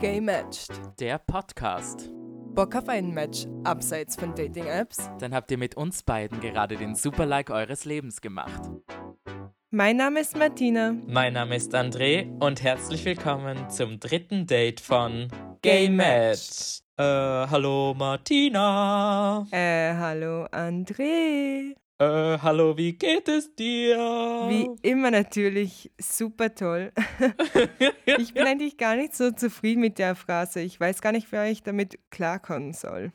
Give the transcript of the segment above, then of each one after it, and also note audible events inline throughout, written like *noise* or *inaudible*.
Gay Matched. Der Podcast. Bock auf ein Match abseits von Dating-Apps? Dann habt ihr mit uns beiden gerade den Super-Like eures Lebens gemacht. Mein Name ist Martina. Mein Name ist André und herzlich willkommen zum dritten Date von Gay Gay Match. Äh, hallo Martina. Äh, hallo André. Äh, hallo, wie geht es dir? Wie immer natürlich super toll. *laughs* ich bin eigentlich gar nicht so zufrieden mit der Phrase. Ich weiß gar nicht, wer ich damit klarkommen soll.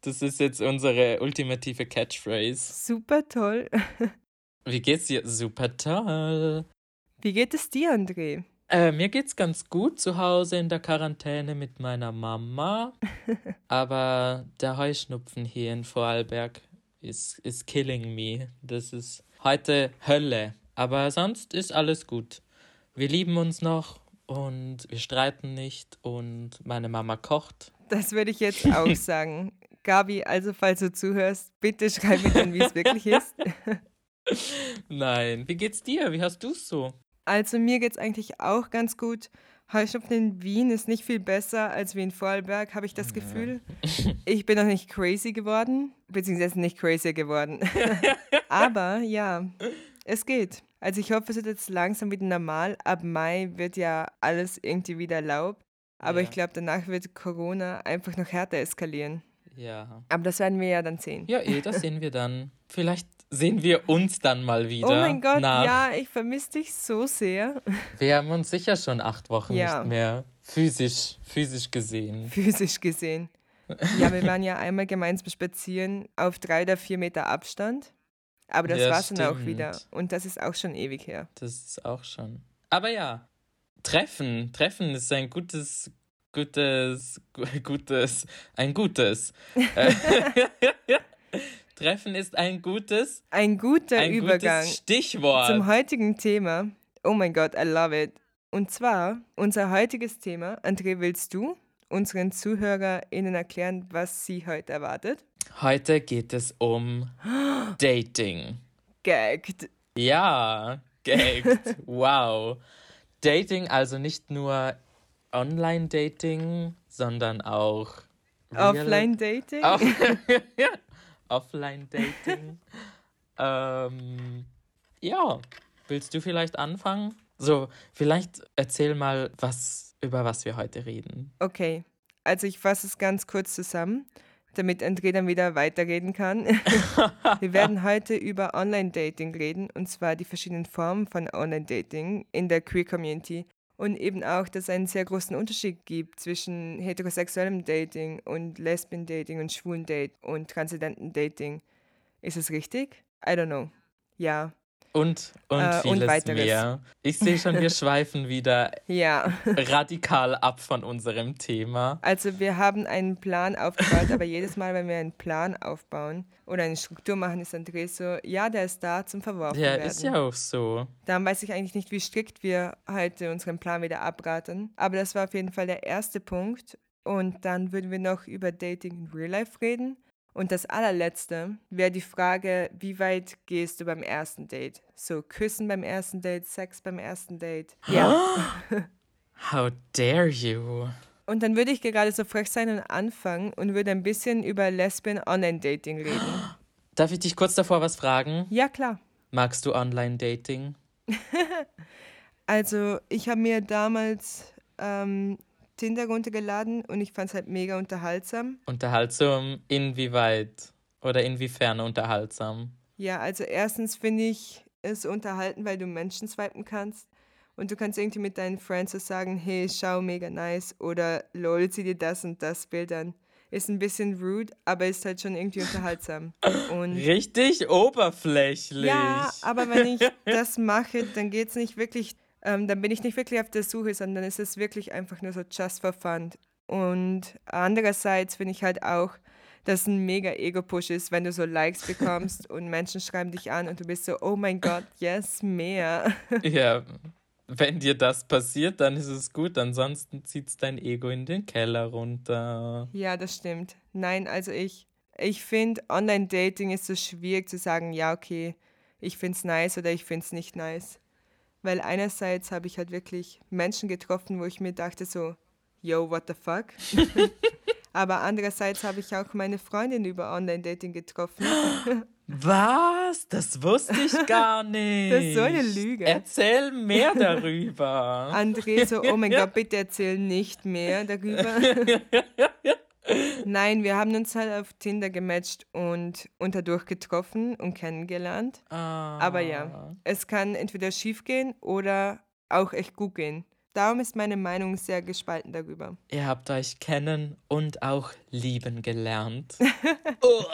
Das ist jetzt unsere ultimative Catchphrase. Super toll. *laughs* Wie geht's dir? Super toll. Wie geht es dir, André? Äh, mir geht's ganz gut zu Hause in der Quarantäne mit meiner Mama. *laughs* Aber der Heuschnupfen hier in Vorarlberg ist, ist killing me. Das ist heute Hölle. Aber sonst ist alles gut. Wir lieben uns noch und wir streiten nicht und meine Mama kocht. Das würde ich jetzt auch *laughs* sagen. Gabi, also falls du zuhörst, bitte schreib mir dann, wie es wirklich ist. *laughs* Nein, wie geht's dir? Wie hast du's so? Also mir geht's eigentlich auch ganz gut. Heuschnupfen in Wien ist nicht viel besser als wie in Vorarlberg, habe ich das Gefühl. *laughs* Ich bin noch nicht crazy geworden, beziehungsweise nicht crazy geworden. *laughs* Aber ja, es geht. Also ich hoffe, es wird jetzt langsam wieder normal. Ab Mai wird ja alles irgendwie wieder erlaubt. Aber Ja. ich glaube, danach wird Corona einfach noch härter eskalieren. Ja. Aber das werden wir ja dann sehen. Ja, eh, das sehen wir dann. Vielleicht sehen wir uns dann mal wieder. oh mein Gott, nach. ja, ich vermisse dich so sehr. Wir haben uns sicher schon acht Wochen Ja. nicht mehr physisch, physisch gesehen. Physisch gesehen. Ja, wir waren ja einmal gemeinsam spazieren auf drei oder vier Meter Abstand. Aber das Ja, war's dann auch wieder. Und das ist auch schon ewig her. Das ist auch schon. Aber ja, Treffen. Treffen ist ein gutes, gutes, gu- *laughs* gutes, ein gutes. *laughs* Treffen ist ein gutes, Ein guter ein Übergang gutes Stichwort. zum heutigen Thema. Oh mein Gott, I love it. Und zwar, unser heutiges Thema, André, willst du unseren ZuhörerInnen erklären, was sie heute erwartet? Heute geht es um Dating. Gagged. Ja, gagged. *laughs* wow. Dating, also nicht nur Online-Dating, sondern auch Offline-Dating? Auch *laughs* Offline-Dating. ähm, ja, willst du vielleicht anfangen? So, vielleicht erzähl mal, was, über was wir heute reden. Okay, also ich fasse es ganz kurz zusammen, damit André dann wieder weiterreden kann. *laughs* Wir werden heute über Online-Dating reden, und zwar die verschiedenen Formen von Online-Dating in der Queer-Community. Und eben auch, dass es einen sehr großen Unterschied gibt zwischen heterosexuellem Dating und Lesbian-Dating und schwulen Date und transidenten Dating. Ist es richtig? I don't know. Ja, Und, und Äh, und vieles weiteres. mehr. Ich sehe schon, wir *laughs* schweifen wieder ja. radikal ab von unserem Thema. Also wir haben einen Plan aufgebaut, aber jedes Mal, wenn wir einen Plan aufbauen oder eine Struktur machen, ist André so, ja, der ist da zum Verworfen Ja, werden. ist ja auch so. Dann weiß ich eigentlich nicht, wie strikt wir heute unseren Plan wieder abraten. Aber das war auf jeden Fall der erste Punkt. Und dann würden wir noch über Dating in Real Life reden. Und das allerletzte wäre die Frage, wie weit gehst du beim ersten Date? So Küssen beim ersten Date, Sex beim ersten Date. Ja. *gasps* How dare you? Und dann würde ich gerade so frech sein und anfangen und würde ein bisschen über Lesbian Online-Dating reden. *gasps* Darf ich dich kurz davor was fragen? Ja, klar. Magst du Online-Dating? *laughs* Also, ich habe mir damals ähm, Tinder runtergeladen und ich fand es halt mega unterhaltsam. Unterhaltsam inwieweit oder inwiefern unterhaltsam? Ja, also erstens finde ich es unterhalten, weil du Menschen swipen kannst. Und du kannst irgendwie mit deinen Friends so sagen, hey, schau, mega nice. Oder lol, zieh dir das und das Bild an. Ist ein bisschen rude, aber ist halt schon irgendwie unterhaltsam. Und Richtig oberflächlich. Ja, aber wenn ich *laughs* das mache, dann geht es nicht wirklich, ähm, dann bin ich nicht wirklich auf der Suche, sondern es ist wirklich einfach nur so just for fun. Und andererseits finde ich halt auch, dass es ein mega Ego-Push ist, wenn du so Likes bekommst *laughs* und Menschen schreiben dich an und du bist so, oh mein Gott, yes, mehr. *laughs* ja, wenn dir das passiert, dann ist es gut. Ansonsten zieht's dein Ego in den Keller runter. Ja, das stimmt. Nein, also ich, ich finde, Online-Dating ist so schwierig zu sagen, ja, okay, ich finde es nice oder ich finde es nicht nice. Weil einerseits habe ich halt wirklich Menschen getroffen, wo ich mir dachte so, yo, what the fuck? *laughs* Aber andererseits habe ich auch meine Freundin über Online-Dating getroffen. Was? Das wusste ich gar nicht. *laughs* Das ist so eine Lüge. Erzähl mehr darüber. André so, oh mein *laughs* Gott, bitte erzähl nicht mehr darüber. Nein, wir haben uns halt auf Tinder gematcht und unterdurch getroffen und kennengelernt. Ah. Aber ja, es kann entweder schief gehen oder auch echt gut gehen. Darum ist meine Meinung sehr gespalten darüber. Ihr habt euch kennen und auch lieben gelernt. *laughs* oh,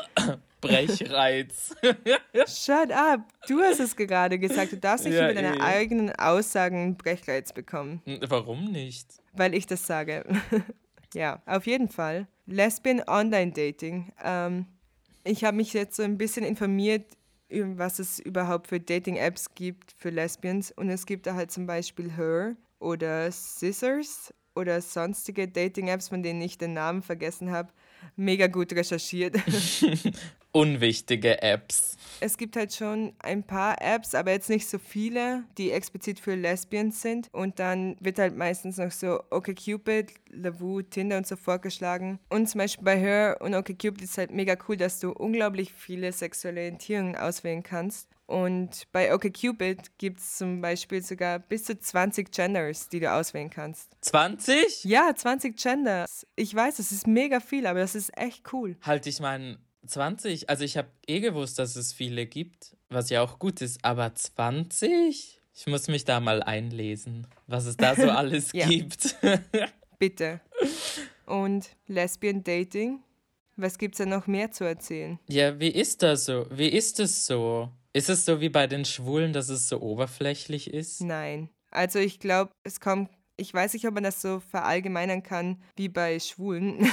Brechreiz. *laughs* Shut up! Du hast es gerade gesagt. Du darfst nicht Ja, über deine eh. eigenen Aussagen Brechreiz bekommen, Warum nicht? weil ich das sage. *laughs* ja, auf jeden Fall. Lesbian Online Dating. Ähm, ich habe mich jetzt so ein bisschen informiert, was es überhaupt für Dating-Apps gibt für Lesbians. Und es gibt da halt zum Beispiel Her oder Scissors oder sonstige Dating-Apps, von denen ich den Namen vergessen habe. Mega gut recherchiert. *laughs* Unwichtige Apps. Es gibt halt schon ein paar Apps, aber jetzt nicht so viele, die explizit für Lesbians sind. Und dann wird halt meistens noch so OkCupid, Lavu, Tinder und so vorgeschlagen. Und zum Beispiel bei Her und OkCupid ist halt mega cool, dass du unglaublich viele sexuelle Orientierungen auswählen kannst. Und bei OkCupid gibt es zum Beispiel sogar bis zu 20 Genders, die du auswählen kannst. 20? Ja, 20 Genders. Ich weiß, es ist mega viel, aber das ist echt cool. Halt, ich meine, 20? Also ich habe eh gewusst, dass es viele gibt, was ja auch gut ist, aber 20? Ich muss mich da mal einlesen, was es da so *laughs* alles gibt. *laughs* Bitte. Und Lesbian Dating? Was gibt's da noch mehr zu erzählen? ja, wie ist das so? Wie ist es so? Ist es so wie bei den Schwulen, dass es so oberflächlich ist? Nein. Also ich glaube, es kommt. Ich weiß nicht, ob man das so verallgemeinern kann wie bei Schwulen. *laughs*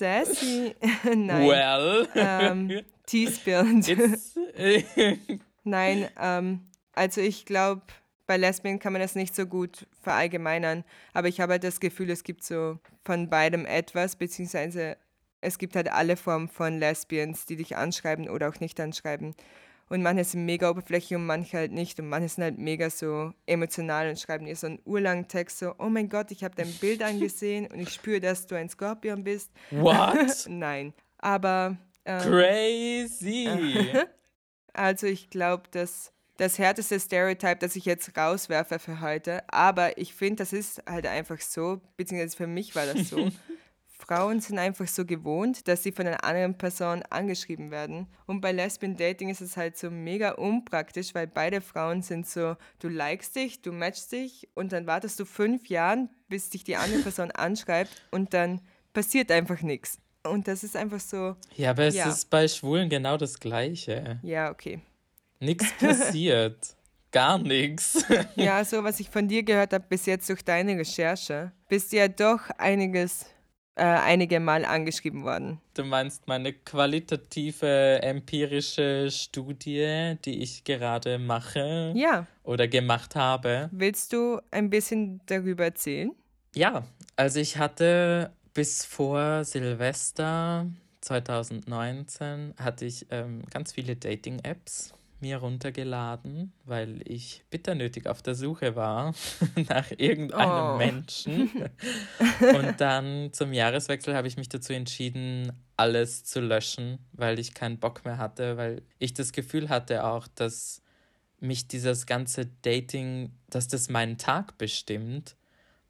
Sassy. *laughs* Nein. Well, Ähm, *laughs* Teespillend. it's, *laughs* Nein, ähm, also ich glaube, bei Lesbien kann man das nicht so gut verallgemeinern, aber ich habe halt das Gefühl, es gibt so von beidem etwas, beziehungsweise es gibt halt alle Formen von Lesbians, die dich anschreiben oder auch nicht anschreiben. Und manche sind mega oberflächlich und manche halt nicht. Und manche sind halt mega so emotional und schreiben dir so einen urlangen Text so, oh mein Gott, ich habe dein Bild angesehen und ich spüre, dass du ein Skorpion bist. what? *laughs* Nein. Aber ähm, Crazy. *laughs* also ich glaube, dass das härteste Stereotype, das ich jetzt rauswerfe für heute, aber ich finde, das ist halt einfach so, beziehungsweise für mich war das so. *laughs* Frauen sind einfach so gewohnt, dass sie von einer anderen Person angeschrieben werden. Und bei Lesbian Dating ist es halt so mega unpraktisch, weil beide Frauen sind so, du likest dich, du matchst dich und dann wartest du fünf Jahren, bis dich die andere *laughs* Person anschreibt und dann passiert einfach nichts. Und das ist einfach so, Ja, aber es Ja. ist bei Schwulen genau das Gleiche. ja, okay. Nichts passiert. *laughs* Gar nichts. Ja, so was ich von dir gehört habe bis jetzt durch deine Recherche, bist du ja doch einiges, äh, einige Mal angeschrieben worden. Du meinst meine qualitative empirische Studie, die ich gerade mache Ja, oder gemacht habe? willst du ein bisschen darüber erzählen? Ja, also ich hatte bis vor Silvester 2019 hatte ich ähm, ganz viele Dating-Apps mir runtergeladen, weil ich bitter nötig auf der Suche war *laughs* nach irgendeinem Oh. Menschen. *laughs* Und dann zum Jahreswechsel habe ich mich dazu entschieden, alles zu löschen, weil ich keinen Bock mehr hatte, weil ich das Gefühl hatte auch, dass mich dieses ganze Dating, dass das meinen Tag bestimmt,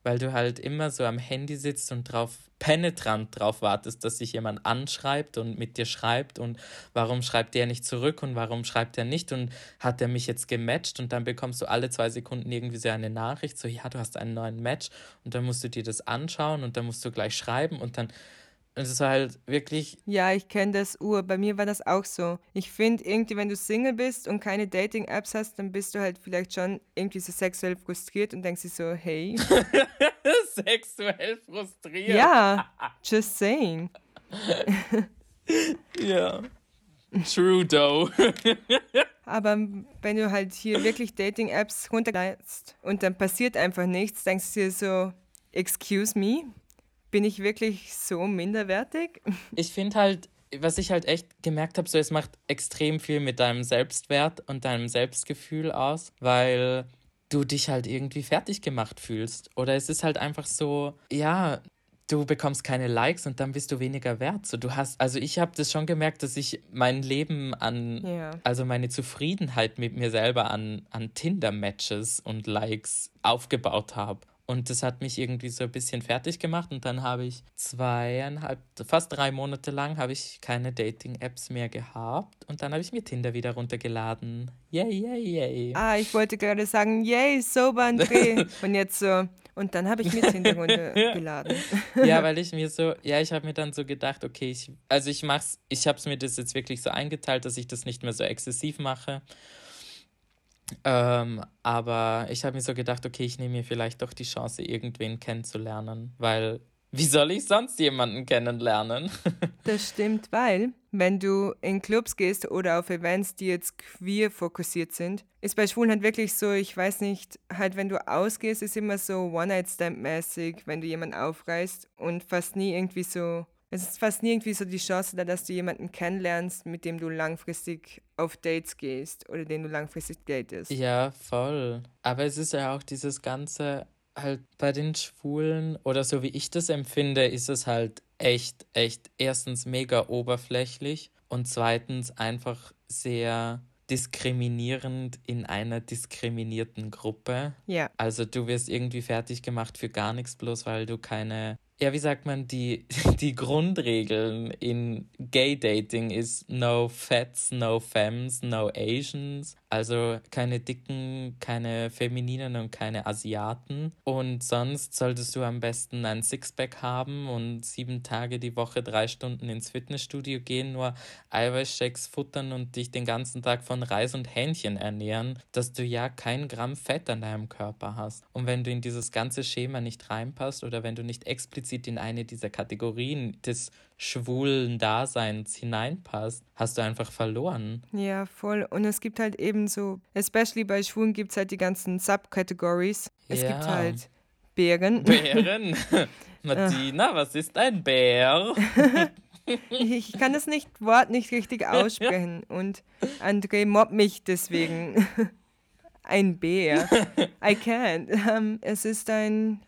weil du halt immer so am Handy sitzt und drauf penetrant drauf wartest, dass sich jemand anschreibt und mit dir schreibt und warum schreibt der nicht zurück und warum schreibt er nicht und hat er mich jetzt gematcht? Und dann bekommst du alle zwei Sekunden irgendwie so eine Nachricht, so ja, du hast einen neuen Match und dann musst du dir das anschauen und dann musst du gleich schreiben und dann es war halt wirklich Ja, ich kenne das Ur. Bei mir war das auch so. Ich finde irgendwie, wenn du Single bist und keine Dating-Apps hast, dann bist du halt vielleicht schon irgendwie so sexuell frustriert und denkst dir so, hey, *laughs* sexuell frustriert. ja, just saying. *laughs* Ja. True though. *laughs* Aber wenn du halt hier wirklich Dating-Apps runterlädst und dann passiert einfach nichts, denkst du dir so, excuse me, bin ich wirklich so minderwertig? *laughs* Ich finde halt, was ich halt echt gemerkt habe, so es macht extrem viel mit deinem Selbstwert und deinem Selbstgefühl aus, weil du dich halt irgendwie fertig gemacht fühlst. Oder es ist halt einfach so, ja, du bekommst keine Likes und dann bist du weniger wert. So, du hast, also ich habe das schon gemerkt, dass ich mein Leben an, Ja. also meine Zufriedenheit mit mir selber an, an Tinder-Matches und Likes aufgebaut habe. Und das hat mich irgendwie so ein bisschen fertig gemacht. Und dann habe ich zweieinhalb, fast drei Monate lang habe ich keine Dating-Apps mehr gehabt. Und dann habe ich mir Tinder wieder runtergeladen. Yay, yay, yay. Ah, ich wollte gerade sagen, yay, sober André. *laughs* Und jetzt so, und dann habe ich mir Tinder runtergeladen. *laughs* Ja, weil *laughs* ich mir so, ja, ich habe mir dann so gedacht, okay, ich, also ich mach's, ich habe es mir das jetzt wirklich so eingeteilt, dass ich das nicht mehr so exzessiv mache. Ähm, aber ich habe mir so gedacht, okay, ich nehme mir vielleicht doch die Chance, irgendwen kennenzulernen, weil wie soll ich sonst jemanden kennenlernen? *laughs* Das stimmt, weil wenn du in Clubs gehst oder auf Events, die jetzt queer fokussiert sind, ist bei Schwulen halt wirklich so, ich weiß nicht, halt wenn du ausgehst, ist immer so One-Night-Stand-mäßig, wenn du jemanden aufreißt und fast nie irgendwie so, es ist fast nie irgendwie so die Chance da, dass du jemanden kennenlernst, mit dem du langfristig auf Dates gehst oder den du langfristig datest. Ja, voll. Aber es ist ja auch dieses ganze, halt bei den Schwulen oder so wie ich das empfinde, ist es halt echt, echt erstens mega oberflächlich und zweitens einfach sehr diskriminierend in einer diskriminierten Gruppe. Ja, Also du wirst irgendwie fertig gemacht für gar nichts, bloß weil du keine. Ja, wie sagt man, die, *laughs* die Grundregeln in Gay Dating ist no Fats, no Femmes, no Asians. Also keine Dicken, keine Femininen und keine Asiaten. Und sonst solltest du am besten ein Sixpack haben und sieben Tage die Woche drei Stunden ins Fitnessstudio gehen, nur Eiweißshakes futtern und dich den ganzen Tag von Reis und Hähnchen ernähren, dass du ja kein Gramm Fett an deinem Körper hast. Und wenn du in dieses ganze Schema nicht reinpasst oder wenn du nicht explizit in eine dieser Kategorien des schwulen Daseins hineinpasst, hast du einfach verloren. ja, voll. Und es gibt halt eben so, especially bei Schwulen gibt es halt die ganzen Subcategories. Es gibt Ja. halt Bären. Bären. *laughs* *laughs* Martina, was ist ein Bär? *laughs* Ich kann das nicht, Wort nicht richtig aussprechen und André mobbt mich deswegen. Ein Bär. I can't. Ähm, es ist ein,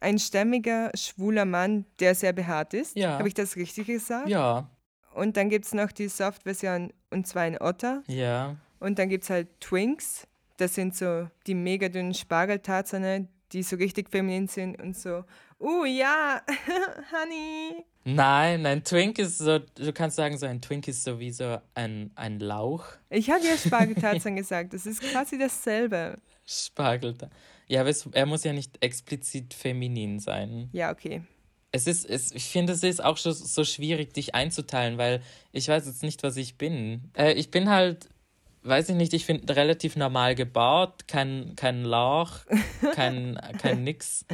ein stämmiger, schwuler Mann, der sehr behaart ist. Ja. Habe ich das richtig gesagt? Ja, Und dann gibt es noch die Soft-Version und zwar ein Otter. ja. Und dann gibt es halt Twinks. Das sind so die mega dünnen Spargeltarzane, die so richtig feminin sind und so, uh ja, *laughs* Honey. Nein, ein Twink ist so, du kannst sagen, so ein Twink ist so wie so ein, ein Lauch. Ich habe ja *laughs* Spargeltarzan gesagt, das ist quasi dasselbe. Spargel. Ja, aber es, er muss ja nicht explizit feminin sein. Ja, okay. Es ist, es, ich finde, es ist auch schon so schwierig, dich einzuteilen, weil ich weiß jetzt nicht, was ich bin. Äh, ich bin halt, weiß ich nicht, ich finde relativ normal gebaut, kein, kein Lauch, kein, kein *laughs* nix,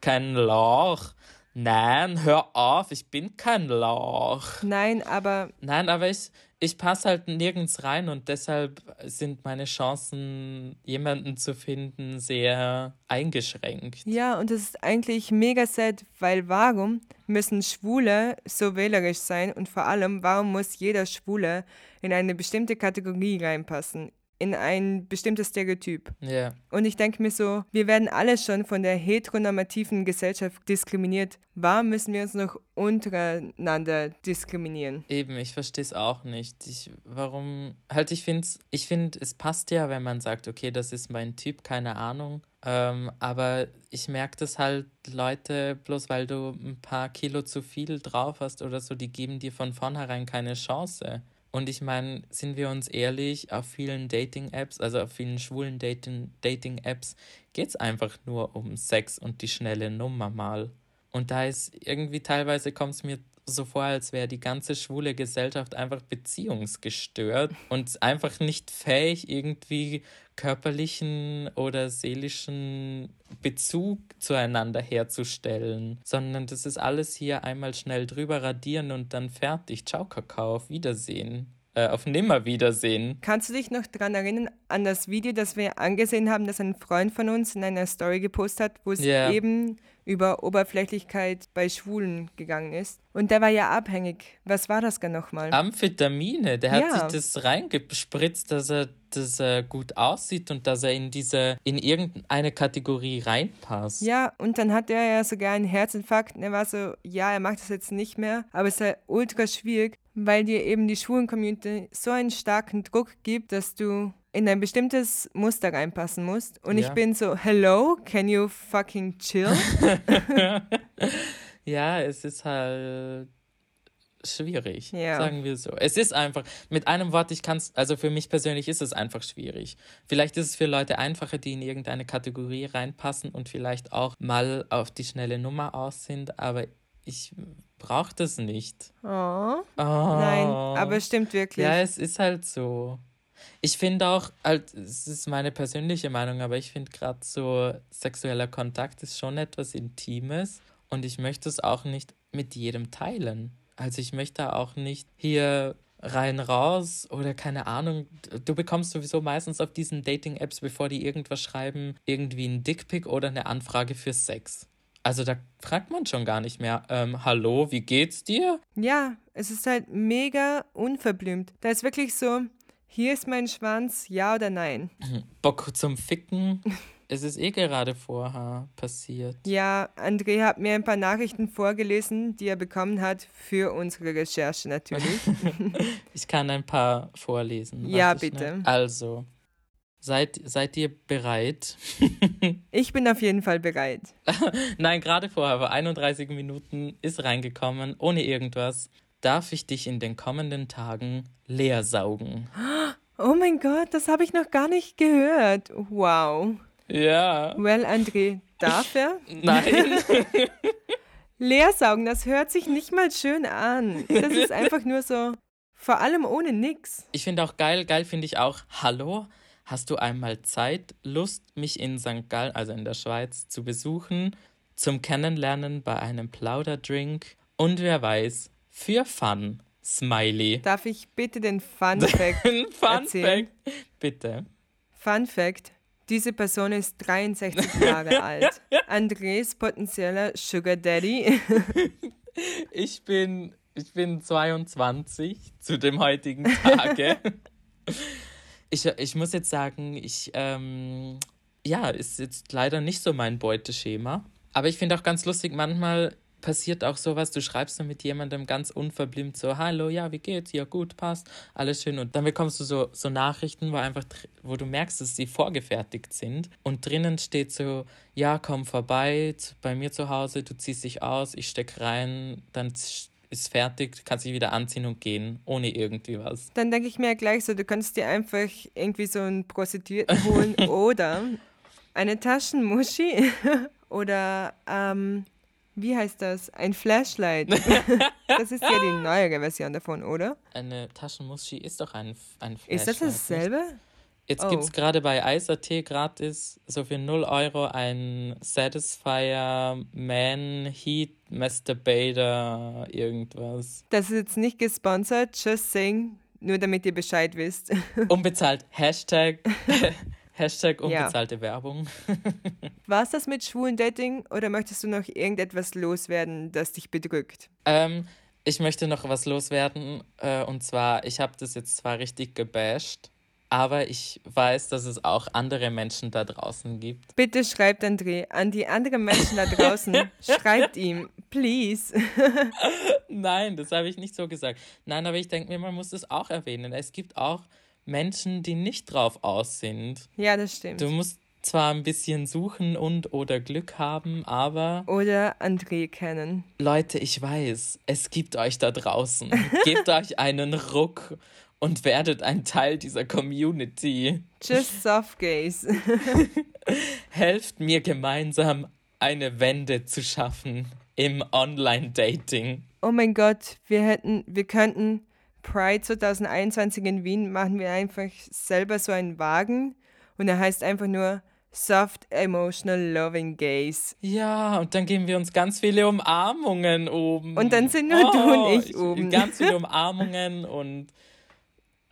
kein Lauch. Nein, hör auf, ich bin kein Lauch. Nein, aber Nein, aber ich, ich passe halt nirgends rein und deshalb sind meine Chancen, jemanden zu finden, sehr eingeschränkt. ja, und das ist eigentlich mega sad, weil warum müssen Schwule so wählerisch sein und vor allem, warum muss jeder Schwule in eine bestimmte Kategorie reinpassen? In ein bestimmtes Stereotyp. Ja. Und ich denke mir so, wir werden alle schon von der heteronormativen Gesellschaft diskriminiert. Warum müssen wir uns noch untereinander diskriminieren? Eben, ich verstehe es auch nicht. Ich, warum, halt, ich finde ich find, es passt ja, wenn man sagt, okay, das ist mein Typ, keine Ahnung. Ähm, aber ich merke das halt, Leute, bloß weil du ein paar Kilo zu viel drauf hast oder so, die geben dir von vornherein keine Chance. Und ich meine, sind wir uns ehrlich, auf vielen Dating-Apps, also auf vielen schwulen Dating- Dating-Apps, geht es einfach nur um Sex und die schnelle Nummer mal. Und da ist irgendwie teilweise kommt es mir so vor, als wäre die ganze schwule Gesellschaft einfach beziehungsgestört und einfach nicht fähig, irgendwie körperlichen oder seelischen Bezug zueinander herzustellen, sondern das ist alles hier einmal schnell drüber radieren und dann fertig. Ciao, Kakao, auf Wiedersehen. Äh, auf Nimmerwiedersehen. Kannst du dich noch daran erinnern, an das Video, das wir angesehen haben, das ein Freund von uns in einer Story gepostet hat, wo es Ja. eben über Oberflächlichkeit bei Schwulen gegangen ist. Und der war ja abhängig. Was war das gar nochmal? Amphetamine, der hat Ja. sich das reingespritzt, dass er, dass er gut aussieht und dass er in diese, in irgendeine Kategorie reinpasst. Ja, und dann hat er ja sogar einen Herzinfarkt. Und er war so, ja, er macht das jetzt nicht mehr, aber es ist halt ultra schwierig, weil dir eben die Schwulen-Community so einen starken Druck gibt, dass du in ein bestimmtes Muster reinpassen musst. Und Ja. ich bin so, hello, can you fucking chill? *laughs* Ja, es ist halt schwierig, Ja. sagen wir so. Es ist einfach, mit einem Wort, ich kann es, also für mich persönlich ist es einfach schwierig. Vielleicht ist es für Leute einfacher, die in irgendeine Kategorie reinpassen und vielleicht auch mal auf die schnelle Nummer aus sind, aber ich brauche das nicht. Oh, Oh. nein, aber es stimmt wirklich. Ja, es ist halt so. Ich finde auch, halt, es ist meine persönliche Meinung, aber ich finde gerade so sexueller Kontakt ist schon etwas Intimes und ich möchte es auch nicht mit jedem teilen. Also ich möchte auch nicht hier rein raus oder keine Ahnung. Du bekommst sowieso meistens auf diesen Dating-Apps, bevor die irgendwas schreiben, irgendwie ein Dickpick oder eine Anfrage für Sex. Also da fragt man schon gar nicht mehr, ähm, hallo, wie geht's dir? Ja, es ist halt mega unverblümt. Da ist wirklich so, hier ist mein Schwanz, ja oder nein. *laughs* Bock zum Ficken. *laughs* es ist eh gerade vorher passiert. Ja, André hat mir ein paar Nachrichten vorgelesen, die er bekommen hat für unsere Recherche natürlich. *laughs* Ich kann ein paar vorlesen. Ja, Warte bitte. schnell. Also, seid, seid ihr bereit? Ich bin auf jeden Fall bereit. Nein, gerade vorher, vor 31 Minuten ist reingekommen, ohne irgendwas. Darf ich dich in den kommenden Tagen leer saugen? Oh mein Gott, das habe ich noch gar nicht gehört. Wow. Ja. Well, André, darf er? Nein. *laughs* *laughs* Leersaugen, das hört sich nicht mal schön an. Das ist einfach nur so, vor allem ohne nix. Ich finde auch geil, geil finde ich auch, hallo, hast du einmal Zeit, Lust, mich in St. Gallen, also in der Schweiz, zu besuchen, zum Kennenlernen bei einem Plauderdrink und wer weiß, für Fun, Smiley. Darf ich bitte den Fun *laughs* Fact Fun erzählen? Fact, bitte. Fun Fact: Diese Person ist 63 Jahre *laughs* alt. Andres potenzieller Sugar Daddy. *laughs* Ich bin, ich bin 22 zu dem heutigen Tage. ich, ich muss jetzt sagen, ich, ähm, ja, ist jetzt leider nicht so mein Beuteschema. Aber ich finde auch ganz lustig, manchmal passiert auch sowas, du schreibst dann mit jemandem ganz unverblümt so, hallo, ja, wie geht's? Ja, gut, passt, alles schön. Und dann bekommst du so, so Nachrichten, wo einfach, wo du merkst, dass sie vorgefertigt sind. Und drinnen steht so, ja, komm vorbei bei mir zu Hause, du ziehst dich aus, ich steck rein, dann ist fertig, kannst dich wieder anziehen und gehen, ohne irgendwie was. Dann denke ich mir gleich so, du kannst dir einfach irgendwie so einen Prostituierten *laughs* holen oder eine Taschenmuschi *laughs* oder, ähm, wie heißt das? Ein Flashlight. *laughs* das ist ja die neuere Version davon, oder? Eine Taschenmuschi ist doch ein, ein Flashlight. Ist das dasselbe? Jetzt Oh. gibt es gerade bei Eis.at gratis so für 0 Euro ein Satisfier Man Heat Masturbator irgendwas. Das ist jetzt nicht gesponsert, just saying, nur damit ihr Bescheid wisst. Unbezahlt Hashtag *laughs* Hashtag Ja. unbezahlte Werbung. *laughs* War es das mit schwulen Dating oder möchtest du noch irgendetwas loswerden, das dich bedrückt? Ähm, ich möchte noch was loswerden äh, und zwar, ich habe das jetzt zwar richtig gebasht, aber ich weiß, dass es auch andere Menschen da draußen gibt. Bitte schreibt André an die anderen Menschen da draußen. *laughs* schreibt ihm, please. *laughs* Nein, das habe ich nicht so gesagt. Nein, aber ich denke mir, man muss es auch erwähnen. Es gibt auch Menschen, die nicht drauf aus sind. Ja, das stimmt. Du musst zwar ein bisschen suchen und oder Glück haben, aber Oder André kennen. Leute, ich weiß, es gibt euch da draußen. *laughs* Gebt euch einen Ruck und werdet ein Teil dieser Community. Just soft gaze. *laughs* Helft mir gemeinsam eine Wende zu schaffen im Online-Dating. Oh mein Gott, wir hätten, wir könnten Pride 2021 in Wien machen wir einfach selber so einen Wagen und er heißt einfach nur Soft Emotional Loving Gaze. Ja, und dann geben wir uns ganz viele Umarmungen oben. Und dann sind nur du und ich ich- oben. Ganz viele Umarmungen und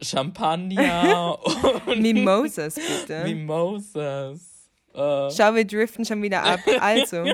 Champagner *laughs* und Mimosas, bitte. Mimosas. Äh, Schau, wir driften schon wieder ab. *laughs* Also,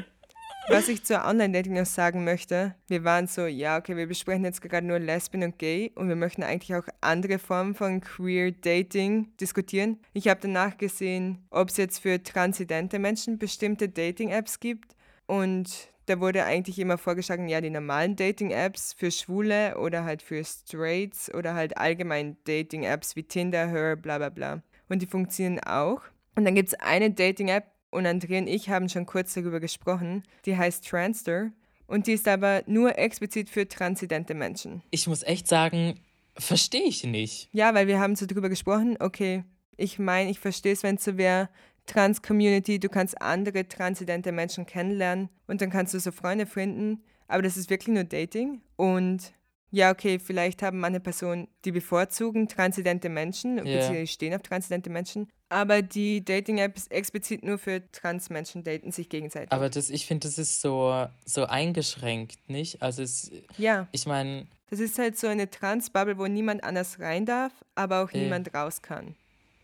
was ich zur Online-Dating noch sagen möchte, wir waren so, ja, okay, wir besprechen jetzt gerade nur Lesbian und Gay und wir möchten eigentlich auch andere Formen von Queer Dating diskutieren. Ich habe danach gesehen, ob es jetzt für transidente Menschen bestimmte Dating-Apps gibt und da wurde eigentlich immer vorgeschlagen, ja, die normalen Dating-Apps für Schwule oder halt für Straights oder halt allgemein Dating-Apps wie Tinder, Her, bla bla bla. Und die funktionieren auch. Und dann gibt es eine Dating-App, und Andrea und ich haben schon kurz darüber gesprochen, die heißt Transter. Und die ist aber nur explizit für transidente Menschen. ich muss echt sagen, verstehe ich nicht. Ja, weil wir haben so drüber gesprochen, okay, ich meine, ich verstehe es, wenn es so wäre, Trans-Community, du kannst andere transidente Menschen kennenlernen und dann kannst du so Freunde finden, aber das ist wirklich nur Dating und ja, okay, vielleicht haben manche Personen, die bevorzugen transidente Menschen, Ja. beziehungsweise stehen auf transidente Menschen, aber die Dating-App ist explizit nur für Trans-Menschen, daten sich gegenseitig. Aber das, ich finde, das ist so, so eingeschränkt, nicht? Also es, ja, ich meine, das ist halt so eine Trans-Bubble, wo niemand anders rein darf, aber auch Ja. niemand raus kann.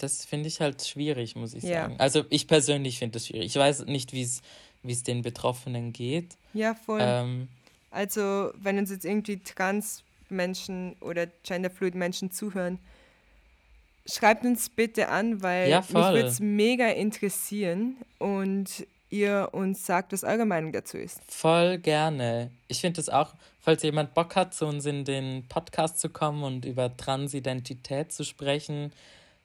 das finde ich halt schwierig, muss ich Ja. sagen. Also ich persönlich finde das schwierig. Ich weiß nicht, wie es wie es den Betroffenen geht. Ja, voll. Ähm, Also, wenn uns jetzt irgendwie Trans-Menschen oder Genderfluid-Menschen zuhören, schreibt uns bitte an, weil Ja, mich würde es mega interessieren und ihr uns sagt, was eure Meinung dazu ist. voll gerne. Ich finde das auch, falls jemand Bock hat, zu uns in den Podcast zu kommen und über Transidentität zu sprechen,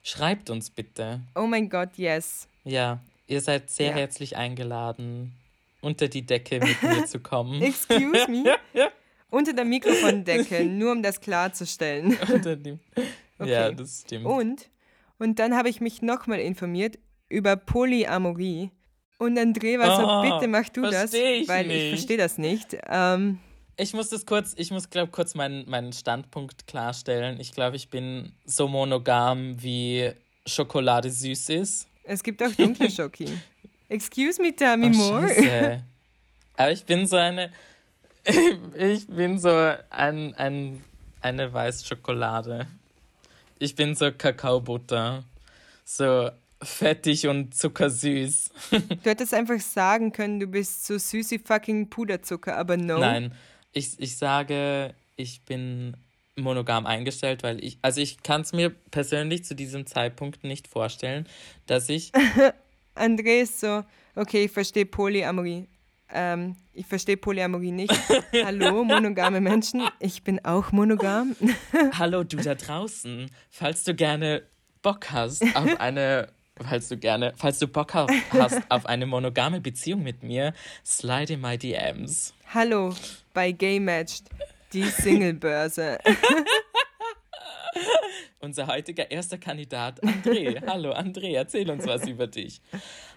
schreibt uns bitte. Oh mein Gott, yes. Ja, ihr seid sehr Ja. herzlich eingeladen, unter die Decke mit mir zu kommen. *laughs* Excuse me? *laughs* Unter der Mikrofondecke, *laughs* nur um das klarzustellen. unter dem, Ja, Okay. das stimmt. Und, und dann habe ich mich nochmal informiert über Polyamorie. Und André war so, Oh, bitte mach du das, ich weil ich nicht. verstehe das nicht. Ähm, Ich muss das kurz, ich muss, glaube kurz meinen, meinen Standpunkt klarstellen. Ich glaube, ich bin so monogam, wie Schokolade süß ist. es gibt auch dunkle *laughs* Schoki. Excuse me, tell me Oh, more. Scheiße. *laughs* Aber ich bin so eine, *laughs* ich bin so ein, ein, eine Weißschokolade. Ich bin so Kakaobutter. So fettig und zuckersüß. *laughs* Du hättest einfach sagen können, du bist so süß wie fucking Puderzucker, aber no. Nein, ich, ich sage, ich bin monogam eingestellt, weil ich, also ich kann es mir persönlich zu diesem Zeitpunkt nicht vorstellen, dass ich, *laughs* André ist so, okay, ich verstehe Polyamorie. Ähm, ich verstehe Polyamorie nicht. *laughs* Hallo, monogame Menschen. Ich bin auch monogam. *laughs* hallo du da draußen, falls du gerne Bock hast auf *laughs* eine, falls du gerne, falls du Bock hast auf eine monogame Beziehung mit mir, slide in my DMs. Hallo bei Gay Matched, die Singlebörse. Unser heutiger erster Kandidat, André. *laughs* Hallo André, erzähl uns was über dich.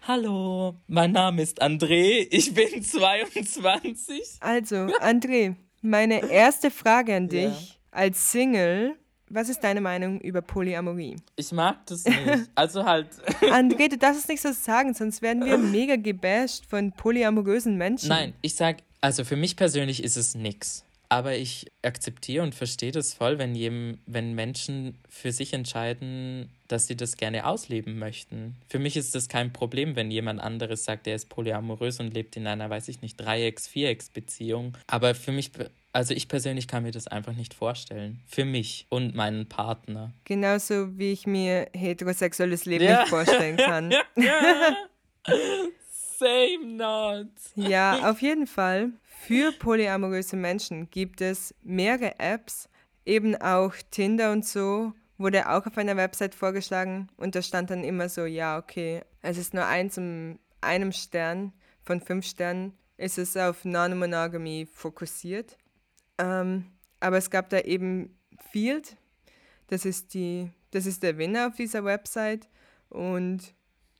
Hallo, mein Name ist André, ich bin *laughs* 22. Also, André, meine erste Frage an *laughs* dich Ja. als Single. Was ist deine Meinung über Polyamorie? Ich mag das nicht. Also halt, André, du darfst es nicht so sagen, sonst werden wir mega gebasht von polyamorösen Menschen. nein, ich sag, also für mich persönlich ist es nix. Aber ich akzeptiere und verstehe das voll, wenn, jem, wenn Menschen für sich entscheiden, dass sie das gerne ausleben möchten. Für mich ist das kein Problem, wenn jemand anderes sagt, er ist polyamorös und lebt in einer, weiß ich nicht, Dreiecks-, Vierecks-Beziehung. Aber für mich, also ich persönlich kann mir das einfach nicht vorstellen. Für mich und meinen Partner. Genauso wie ich mir heterosexuelles Leben Ja. nicht vorstellen *laughs* kann. Same not. Ja, *laughs* auf jeden Fall. Für polyamoröse Menschen gibt es mehrere Apps, eben auch Tinder und so, wurde auch auf einer Website vorgeschlagen und da stand dann immer so, ja, okay, es ist nur eins um einem Stern von fünf Sternen, ist es auf Non-Monogamy fokussiert. Ähm, aber es gab da eben Field, das ist, die, das ist der Winner auf dieser Website und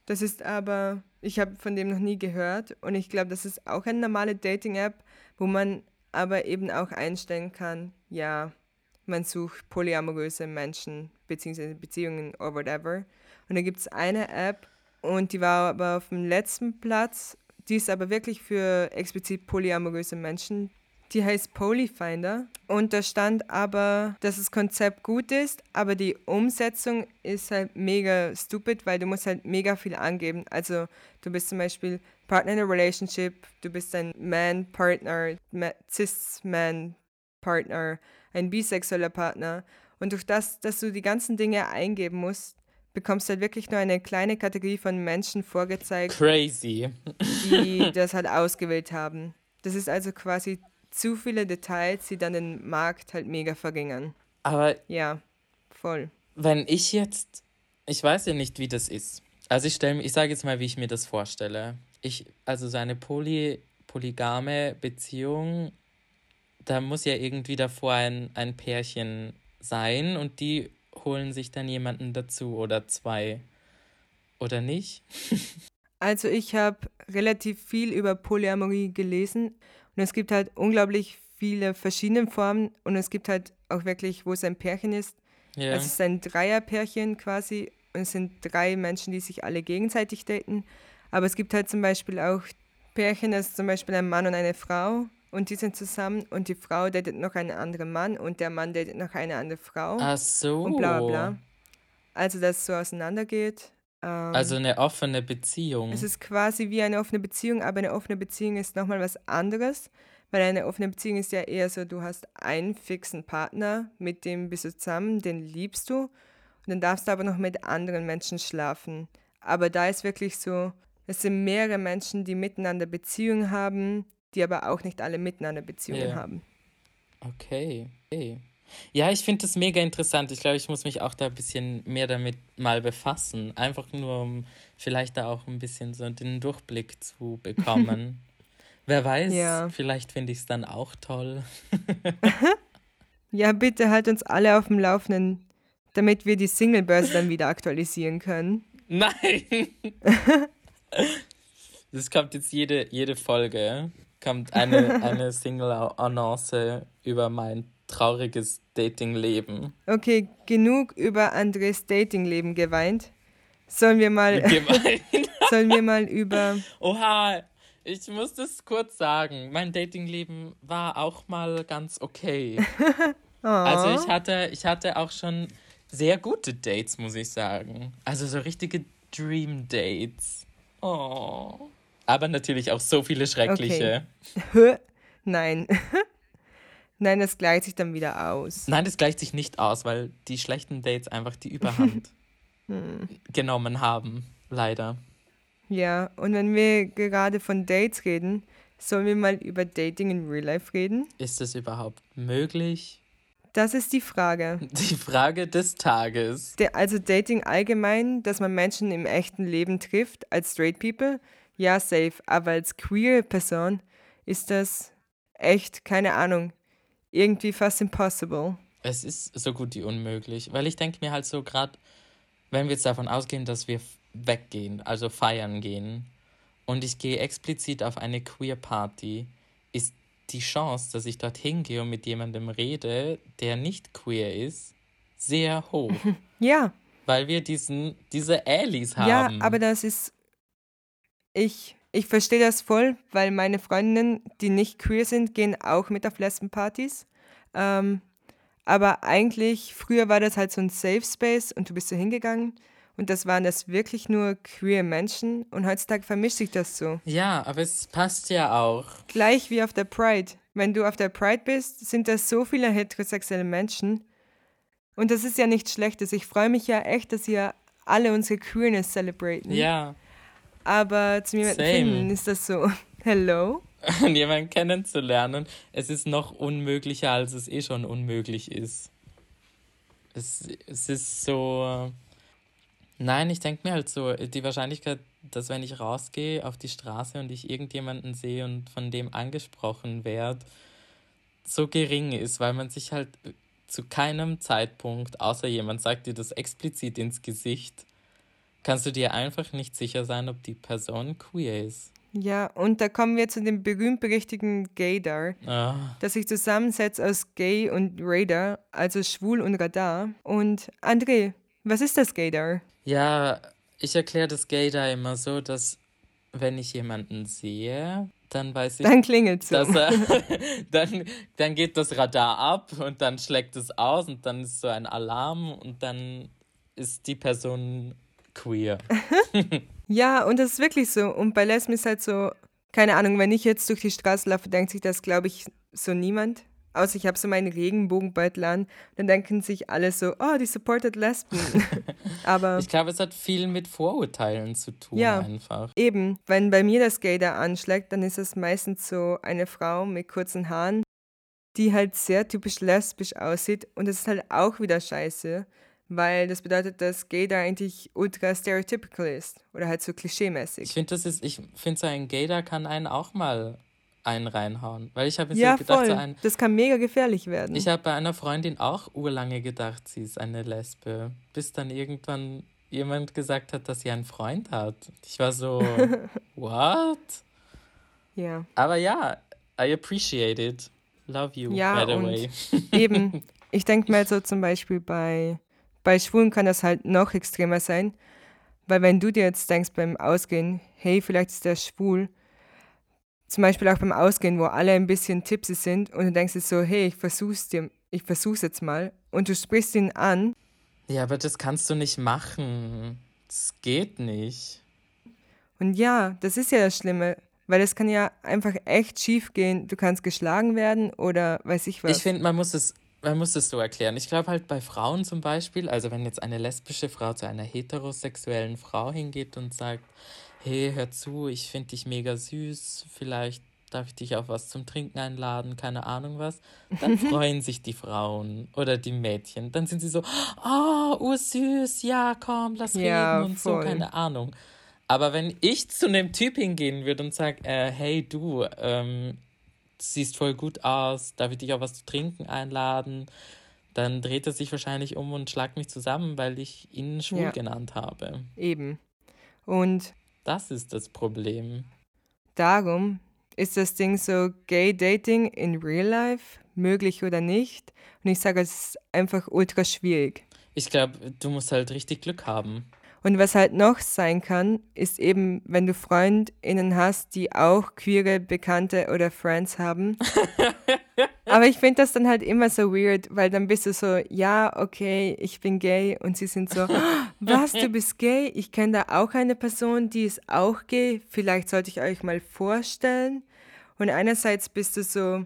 das ist aber, ich habe von dem noch nie gehört und ich glaube, das ist auch eine normale Dating-App, wo man aber eben auch einstellen kann, ja, man sucht polyamoröse Menschen bzw. Beziehungen oder whatever. Und da gibt es eine App und die war aber auf dem letzten Platz, die ist aber wirklich für explizit polyamoröse Menschen die heißt Polyfinder. Und da stand aber, dass das Konzept gut ist, aber die Umsetzung ist halt mega stupid, weil du musst halt mega viel angeben. Also du bist zum Beispiel Partner in a Relationship, du bist ein Man-Partner, Cis-Man-Partner, ein bisexueller Partner. Und durch das, dass du die ganzen Dinge eingeben musst, bekommst du halt wirklich nur eine kleine Kategorie von Menschen vorgezeigt, Crazy. die *laughs* das halt ausgewählt haben. Das ist also quasi zu viele Details, die dann den Markt halt mega verringern. Aber Ja, voll. wenn ich jetzt, ich weiß ja nicht, wie das ist. Also ich stelle, ich sage jetzt mal, wie ich mir das vorstelle. Ich, also so eine poly, polygame Beziehung, da muss ja irgendwie davor ein, ein Pärchen sein und die holen sich dann jemanden dazu oder zwei. Oder nicht? *laughs* Also ich habe relativ viel über Polyamorie gelesen und es gibt halt unglaublich viele verschiedene Formen und es gibt halt auch wirklich, wo es ein Pärchen ist. Ja. Also es ist ein Dreierpärchen quasi und es sind drei Menschen, die sich alle gegenseitig daten. Aber es gibt halt zum Beispiel auch Pärchen, das ist zum Beispiel ein Mann und eine Frau und die sind zusammen und die Frau datet noch einen anderen Mann und der Mann datet noch eine andere Frau Ach so. und bla bla bla. Also dass es so auseinandergeht. Ähm, Also eine offene Beziehung. es ist quasi wie eine offene Beziehung, aber eine offene Beziehung ist nochmal was anderes, weil eine offene Beziehung ist ja eher so, du hast einen fixen Partner, mit dem bist du zusammen, den liebst du und dann darfst du aber noch mit anderen Menschen schlafen. Aber da ist wirklich so, es sind mehrere Menschen, die miteinander Beziehungen haben, die aber auch nicht alle miteinander Beziehungen Ja. haben. Okay. okay. Ja, ich finde das mega interessant. Ich glaube, ich muss mich auch da ein bisschen mehr damit mal befassen. Einfach nur, um vielleicht da auch ein bisschen so den Durchblick zu bekommen. *laughs* Wer weiß, Ja. vielleicht finde ich es dann auch toll. *laughs* Ja, bitte halt uns alle auf dem Laufenden, damit wir die Singlebörse dann wieder aktualisieren können. *laughs* Nein! Das kommt jetzt jede, jede Folge. Kommt eine, eine Single-Annonce über mein trauriges Dating-Leben. Okay, genug über Andres Datingleben geweint. Sollen wir mal, *laughs* sollen wir mal über. Oha, ich muss das kurz sagen. Mein Datingleben war auch mal ganz okay. *laughs* Oh, Also ich hatte, ich hatte auch schon sehr gute Dates, muss ich sagen. Also so richtige Dream Dates. Oh. Aber natürlich auch so viele schreckliche. *laughs* Hä? Nein. Nein, das gleicht sich dann wieder aus. Nein, das gleicht sich nicht aus, weil die schlechten Dates einfach die Überhand *laughs* genommen haben. Leider. Ja, und wenn wir gerade von Dates reden, sollen wir mal über Dating in Real Life reden? Ist es überhaupt möglich? Das ist die Frage. *laughs* Die Frage des Tages. Der, also Dating allgemein, dass man Menschen im echten Leben trifft, als Straight People, ja, safe. Aber als queer Person ist das echt, keine Ahnung, irgendwie fast impossible. Es ist so gut wie unmöglich, weil ich denke mir halt so gerade, wenn wir jetzt davon ausgehen, dass wir weggehen, also feiern gehen, und ich gehe explizit auf eine Queer Party, ist die Chance, dass ich dorthin gehe und mit jemandem rede, der nicht queer ist, sehr hoch, *laughs* Ja, weil wir diesen diese Allies haben. ja, aber das ist, ich, ich verstehe das voll, weil meine Freundinnen, die nicht queer sind, gehen auch mit auf Lesbenpartys. Ähm, aber eigentlich, früher war das halt so ein Safe Space und du bist so hingegangen und das waren das wirklich nur queer Menschen und heutzutage vermischt sich das so. ja, aber es passt ja auch. Gleich wie auf der Pride. Wenn du auf der Pride bist, sind da so viele heterosexuelle Menschen. Und das ist ja nichts Schlechtes. Ich freue mich ja echt, dass ihr alle unsere Queerness celebraten. Ja, Aber zu jemandem Same. finden ist das so, *laughs* hello? *laughs* und jemanden kennenzulernen, es ist noch unmöglicher, als es eh schon unmöglich ist. Es, es ist so. Nein, ich denke mir halt so, die Wahrscheinlichkeit, dass wenn ich rausgehe auf die Straße und ich irgendjemanden sehe und von dem angesprochen werde, so gering ist, weil man sich halt zu keinem Zeitpunkt, außer jemand sagt dir das explizit ins Gesicht, kannst du dir einfach nicht sicher sein, ob die Person queer ist. Ja, und da kommen wir zu dem berühmt-berüchtigten Gaydar, Ah. das sich zusammensetzt aus Gay und Radar, also schwul und Radar. Und André, was ist das Gaydar? Ja, ich erkläre das Gay da immer so, dass wenn ich jemanden sehe, dann weiß ich, Dann klingelt dass er, *laughs* *laughs* dann, dann geht das Radar ab und dann schlägt es aus und dann ist so ein Alarm und dann ist die Person queer. *laughs* Ja, und das ist wirklich so. Und bei Lesben ist halt so, keine Ahnung, wenn ich jetzt durch die Straße laufe, denkt sich das, glaube ich, so niemand. Außer ich habe so meinen Regenbogenbeutel an. Dann denken sich alle so, oh, die supported Lesben. *laughs* *laughs* Aber Ich glaube, es hat viel mit Vorurteilen zu tun Ja. einfach. eben, wenn bei mir das Gay da anschlägt, dann ist es meistens so eine Frau mit kurzen Haaren, die halt sehr typisch lesbisch aussieht. Und das ist halt auch wieder scheiße, weil das bedeutet, dass Gay da eigentlich ultra stereotypical ist. Oder halt so Ich klischeemäßig. finde, das ist, ich finde, so ein Gay, da kann einen auch mal einen reinhauen. Weil ich habe mir Ja, so gedacht, voll. so ein, Das kann mega gefährlich werden. ich habe bei einer Freundin auch urlange gedacht, sie ist eine Lesbe. Bis dann irgendwann jemand gesagt hat, dass sie einen Freund hat. Ich war so, *laughs* what? ja. Aber ja, I appreciate it. Love you, Ja, by the und- way. Eben, *laughs* ich denke mal so zum Beispiel bei, bei Schwulen kann das halt noch extremer sein, weil wenn du dir jetzt denkst beim Ausgehen, hey, vielleicht ist der schwul, zum Beispiel auch beim Ausgehen, wo alle ein bisschen tipsy sind und du denkst dir so, hey, ich versuch's dir, ich versuch's jetzt mal und du sprichst ihn an, Ja, aber das kannst du nicht machen. Das geht nicht. und ja, das ist ja das Schlimme, weil es kann ja einfach echt schief gehen, du kannst geschlagen werden oder weiß ich was. Ich finde, man muss es, man muss es so erklären. Ich glaube halt bei Frauen zum Beispiel, also wenn jetzt eine lesbische Frau zu einer heterosexuellen Frau hingeht und sagt, hey, hör zu, ich finde dich mega süß, vielleicht darf ich dich auf was zum Trinken einladen, keine Ahnung was, dann *laughs* freuen sich die Frauen oder die Mädchen. Dann sind sie so, oh, ursüß, ja, komm, lass Ja, reden und so, voll. keine Ahnung. Aber wenn ich zu einem Typ hingehen würde und sage, äh, hey du, ähm, siehst voll gut aus, darf ich dich auf was zu trinken einladen? Dann dreht er sich wahrscheinlich um und schlagt mich zusammen, weil ich ihn schwul Ja. genannt habe. Eben. Und Das ist das Problem. darum ist das Ding so Gay Dating in Real Life möglich oder nicht? Und ich sage, es ist einfach ultra schwierig. Ich glaube, du musst halt richtig Glück haben. Und was halt noch sein kann, ist eben, wenn du FreundInnen hast, die auch queere Bekannte oder Friends haben. *laughs* Aber ich finde das dann halt immer so weird, weil dann bist du so, ja, okay, ich bin gay. Und sie sind so, *laughs* was, du bist gay? Ich kenne da auch eine Person, die ist auch gay. Vielleicht sollte ich euch mal vorstellen. Und einerseits bist du so,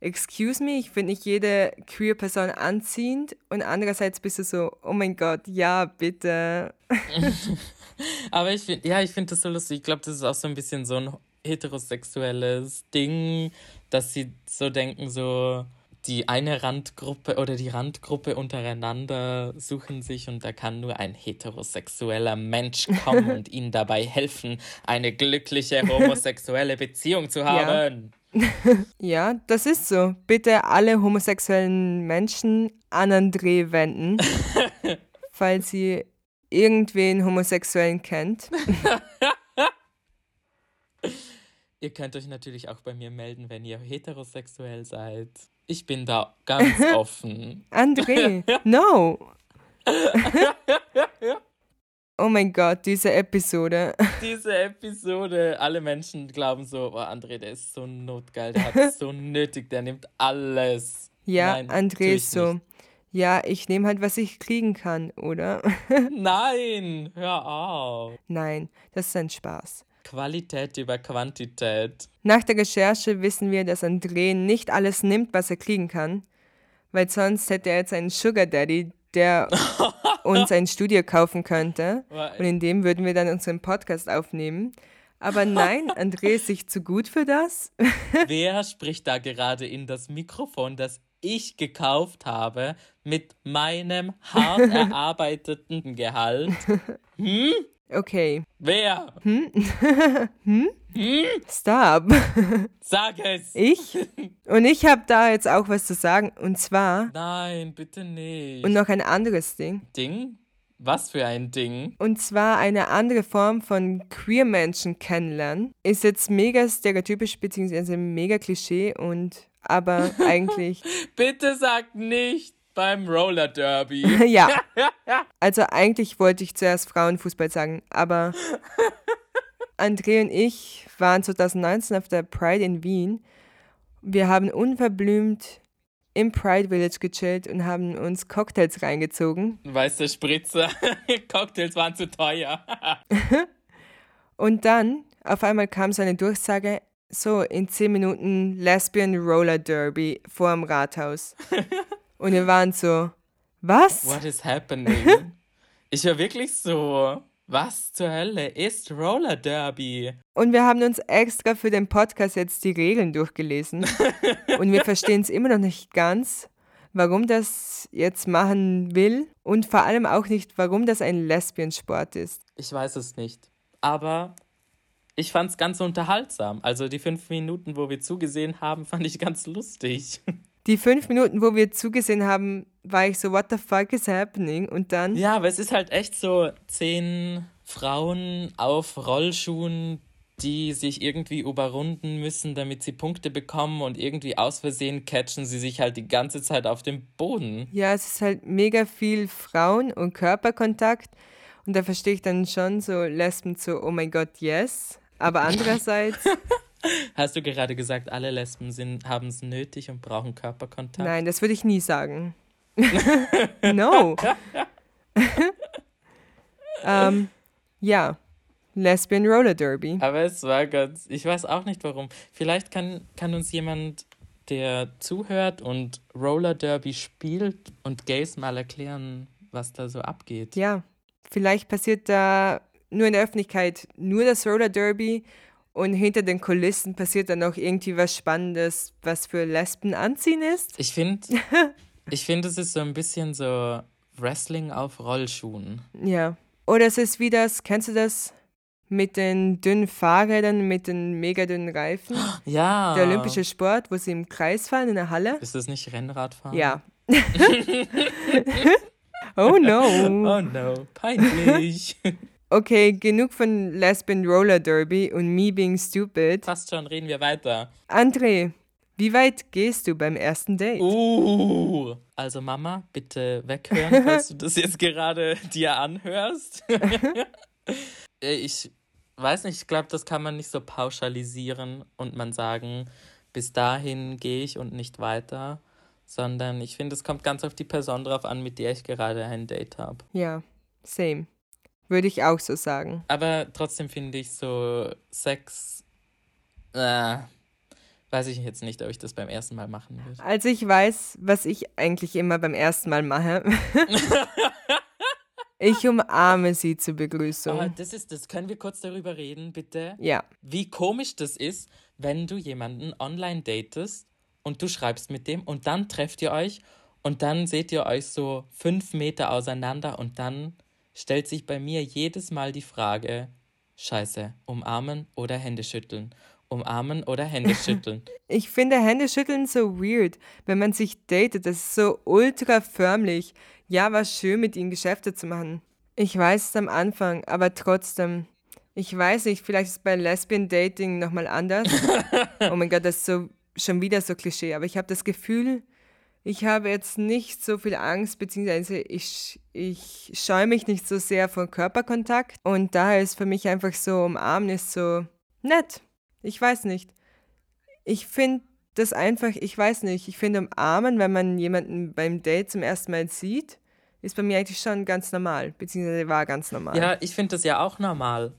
excuse me, ich finde nicht jede queer Person anziehend. Und andererseits bist du so, oh mein Gott, ja, bitte. *laughs* Aber ich finde, ja, ich finde das so lustig. Ich glaube, das ist auch so ein bisschen so ein heterosexuelles Ding, dass sie so denken, so die eine Randgruppe oder die Randgruppe untereinander suchen sich und da kann nur ein heterosexueller Mensch kommen *laughs* und ihnen dabei helfen, eine glückliche homosexuelle Beziehung zu haben. Ja, *laughs* das ist so. Bitte alle homosexuellen Menschen an André wenden, *laughs* falls ihr irgendwen Homosexuellen kennt. *laughs* Ihr könnt euch natürlich auch bei mir melden, wenn ihr heterosexuell seid. Ich bin da ganz offen. André, no! Oh mein Gott, diese Episode. *laughs* Diese Episode, alle Menschen glauben so, oh André, der ist so notgeil, der hat es *laughs* so nötig, der nimmt alles. Ja, Nein, André ist so. nicht. Ja, ich nehme halt, was ich kriegen kann, oder? *laughs* Nein, hör auf. Nein, das ist ein Spaß. Qualität über Quantität. Nach der Recherche wissen wir, dass André nicht alles nimmt, was er kriegen kann, weil sonst hätte er jetzt einen Sugar Daddy, der *laughs* uns ein Studio kaufen könnte und in dem würden wir dann unseren Podcast aufnehmen. Aber nein, *laughs* André ist sich zu gut für das. *laughs* Wer spricht da gerade in das Mikrofon, das ich gekauft habe mit meinem hart erarbeiteten Gehalt? Okay, Wer? *laughs* stop. *laughs* Sag es! Ich? Und ich habe da jetzt auch was zu sagen. Und zwar, Nein, bitte nicht. und noch ein anderes Ding. Ding? Was für ein Ding? Und zwar eine andere Form von queer Menschen kennenlernen. Ist jetzt mega stereotypisch beziehungsweise mega Klischee und aber *laughs* eigentlich Bitte sag nicht beim Roller Derby. *laughs* ja. *laughs* Also eigentlich wollte ich zuerst Frauenfußball sagen, aber André und ich waren 2019 auf der Pride in Wien. Wir haben unverblümt im Pride Village gechillt und haben uns Cocktails reingezogen. Weißt du, Spritzer, *laughs* Cocktails waren zu teuer. und dann auf einmal kam so eine Durchsage, so in 10 Minuten Lesbian Roller Derby vor dem Rathaus. Und wir waren so, was? What is happening? *laughs* ich war wirklich so, was zur Hölle ist Roller Derby? Und wir haben uns extra für den Podcast jetzt die Regeln durchgelesen. und wir verstehen es immer noch nicht ganz, warum das jetzt machen will und vor allem auch nicht, warum das ein Lesbiensport ist. Ich weiß es nicht. Aber ich fand es ganz unterhaltsam. Also die fünf Minuten, wo wir zugesehen haben, fand ich ganz lustig. Die fünf Minuten, wo wir zugesehen haben, war ich so, what the fuck is happening? Und dann. Ja, aber es ist halt echt so zehn Frauen auf Rollschuhen, die sich irgendwie überrunden müssen, damit sie Punkte bekommen und irgendwie aus Versehen catchen sie sich halt die ganze Zeit auf dem Boden. Ja, es ist halt mega viel Frauen und Körperkontakt und da verstehe ich dann schon so Lesben so, oh mein Gott, yes. Aber *laughs* andererseits. *laughs* Hast du gerade gesagt, alle Lesben haben es nötig und brauchen Körperkontakt? Nein, das würde ich nie sagen. *laughs* no. ähm, ja, Lesbian Roller Derby. Aber es war ganz, ich weiß auch nicht warum. Vielleicht kann, kann uns jemand, der zuhört und Roller Derby spielt und Gays mal erklären, was da so abgeht. Ja, vielleicht passiert da nur in der Öffentlichkeit nur das Roller Derby und hinter den Kulissen passiert dann auch irgendwie was Spannendes, was für Lesben anziehen ist. Ich finde, *laughs* ich finde, es ist so ein bisschen so Wrestling auf Rollschuhen. Ja. Oder es ist wie das, kennst du das? Mit den dünnen Fahrrädern, mit den mega dünnen Reifen. *gasps* Ja. Der olympische Sport, wo sie im Kreis fahren in der Halle. Ist das nicht Rennradfahren? Ja. *laughs* *laughs* oh no. Oh no. Peinlich. Okay, genug von Lesbian Roller Derby und me being stupid. Passt schon, reden wir weiter. André, wie weit gehst du beim ersten Date? Uh, also Mama, bitte weghören, *laughs* falls du das jetzt gerade dir anhörst. *laughs* ich weiß nicht, ich glaube, das kann man nicht so pauschalisieren und man sagen, bis dahin gehe ich und nicht weiter, sondern ich finde, es kommt ganz auf die Person drauf an, mit der ich gerade ein Date habe. Ja, same. Würde ich auch so sagen. Aber trotzdem finde ich so Sex. Äh, weiß ich jetzt nicht, ob ich das beim ersten Mal machen würde. Also ich weiß, was ich eigentlich immer beim ersten Mal mache. *laughs* ich umarme sie zur Begrüßung. Oh, das ist das. Können wir kurz darüber reden, bitte? Ja. Wie komisch das ist, wenn du jemanden online datest und du schreibst mit dem und dann trefft ihr euch und dann seht ihr euch so fünf Meter auseinander und dann stellt sich bei mir jedes Mal die Frage, scheiße, umarmen oder Hände schütteln? Umarmen oder Hände *laughs* schütteln? ich finde Hände schütteln so weird, wenn man sich datet. Das ist so ultra förmlich. Ja, war schön, mit ihnen Geschäfte zu machen. Ich weiß es am Anfang, aber trotzdem. Ich weiß nicht, vielleicht ist es bei Lesbian Dating nochmal anders. *laughs* oh mein Gott, das ist so schon wieder so Klischee, aber ich habe das Gefühl, ich habe jetzt nicht so viel Angst, beziehungsweise ich, ich scheue mich nicht so sehr vor Körperkontakt. Und daher ist für mich einfach so, umarmen ist so nett. Ich weiß nicht. Ich finde das einfach, ich weiß nicht, ich finde umarmen, wenn man jemanden beim Date zum ersten Mal sieht, ist bei mir eigentlich schon ganz normal, beziehungsweise war ganz normal. Ja, ich finde das ja auch normal.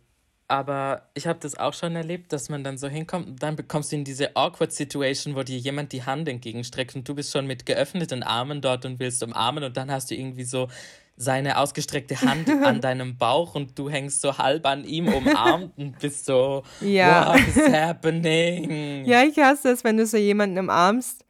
Aber ich habe das auch schon erlebt, dass man dann so hinkommt und dann bekommst du in diese awkward Situation, wo dir jemand die Hand entgegenstreckt und du bist schon mit geöffneten Armen dort und willst umarmen und dann hast du irgendwie so seine ausgestreckte Hand *laughs* an deinem Bauch und du hängst so halb an ihm umarmt *laughs* und bist so, ja. what is happening? Ja, ich hasse es, wenn du so jemanden umarmst